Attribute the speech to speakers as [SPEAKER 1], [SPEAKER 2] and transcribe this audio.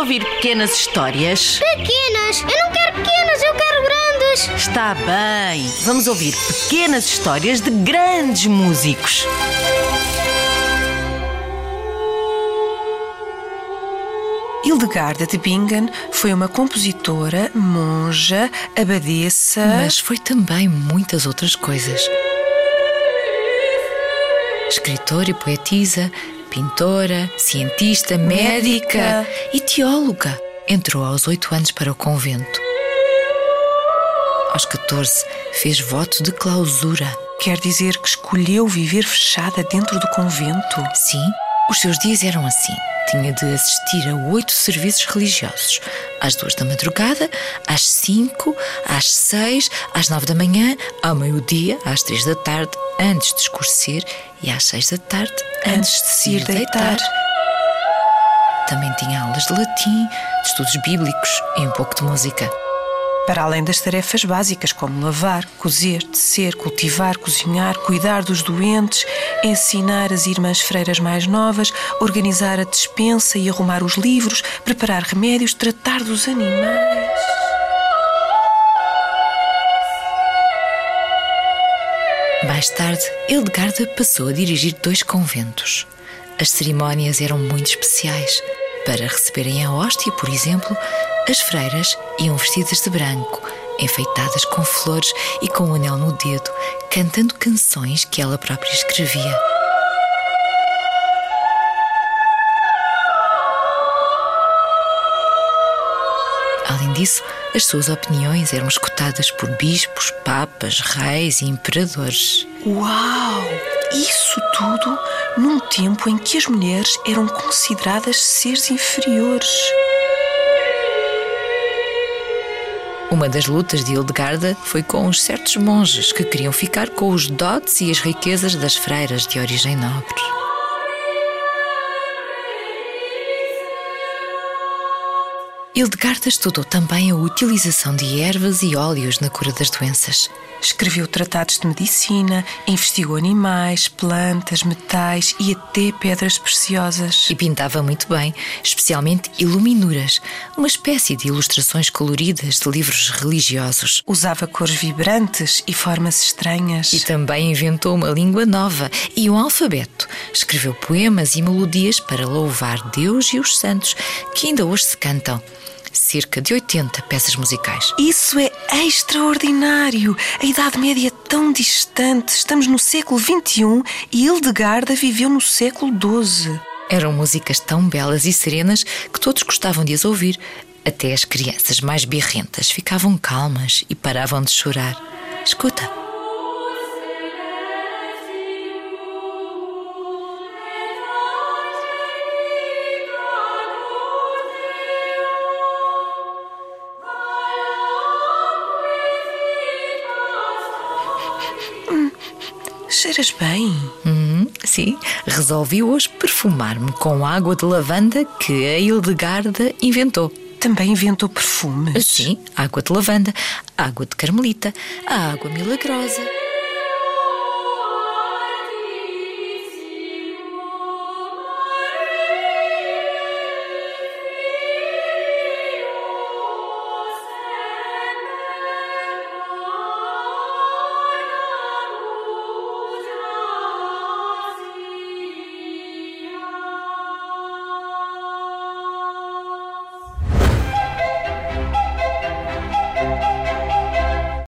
[SPEAKER 1] ouvir pequenas histórias?
[SPEAKER 2] Pequenas! Eu não quero pequenas, eu quero grandes!
[SPEAKER 1] Está bem. Vamos ouvir pequenas histórias de grandes músicos.
[SPEAKER 3] Hildegarda de Bingen foi uma compositora, monja, abadesa.
[SPEAKER 4] Mas foi também muitas outras coisas. Escritora e poetisa, pintora, cientista, médica,
[SPEAKER 3] Médica.
[SPEAKER 4] e teóloga. Entrou aos oito anos para o convento. Aos 14, fez voto de clausura.
[SPEAKER 3] Quer dizer que escolheu viver fechada dentro do convento?
[SPEAKER 4] Sim, os seus dias eram assim. Tinha de assistir a oito serviços religiosos. Às duas da madrugada, às cinco, às seis, às nove da manhã, ao meio-dia, às três da tarde, antes de escurecer, e às seis da tarde, antes de se ir deitar. Também tinha aulas de latim, de estudos bíblicos e um pouco de música.
[SPEAKER 3] Para além das tarefas básicas como lavar, cozer, tecer, cultivar, cozinhar, cuidar dos doentes, ensinar as irmãs freiras mais novas, organizar a despensa e arrumar os livros, preparar remédios, tratar dos animais.
[SPEAKER 4] Mais tarde, Hildegarda passou a dirigir dois conventos. As cerimónias eram muito especiais. Para receberem a hóstia, por exemplo, as freiras iam vestidas de branco, enfeitadas com flores e com um anel no dedo, cantando canções que ela própria escrevia. Além disso, as suas opiniões eram escutadas por bispos, papas, reis e imperadores.
[SPEAKER 3] Uau! Isso tudo num tempo em que as mulheres eram consideradas seres inferiores.
[SPEAKER 4] Uma das lutas de Hildegarda foi com os certos monges que queriam ficar com os dotes e as riquezas das freiras de origem nobre. Hildegarda estudou também a utilização de ervas e óleos na cura das doenças.
[SPEAKER 3] Escreveu tratados de medicina, investigou animais, plantas, metais e até pedras preciosas.
[SPEAKER 4] E pintava muito bem, especialmente iluminuras, uma espécie de ilustrações coloridas de livros religiosos.
[SPEAKER 3] Usava cores vibrantes e formas estranhas.
[SPEAKER 4] E também inventou uma língua nova e um alfabeto. Escreveu poemas e melodias para louvar Deus e os santos, que ainda hoje se cantam. Cerca de 80 peças musicais.
[SPEAKER 3] Isso é extraordinário! A Idade Média é tão distante. Estamos no século XXI e Hildegarda viveu no século XII.
[SPEAKER 4] Eram músicas tão belas e serenas que todos gostavam de as ouvir. Até as crianças mais birrentas ficavam calmas e paravam de chorar. Escuta.
[SPEAKER 3] Cheiras bem.
[SPEAKER 4] Hum, sim, resolvi hoje perfumar-me com água de lavanda que a Hildegarda inventou.
[SPEAKER 3] Também inventou perfumes.
[SPEAKER 4] Sim, água de lavanda, água de carmelita, a água milagrosa.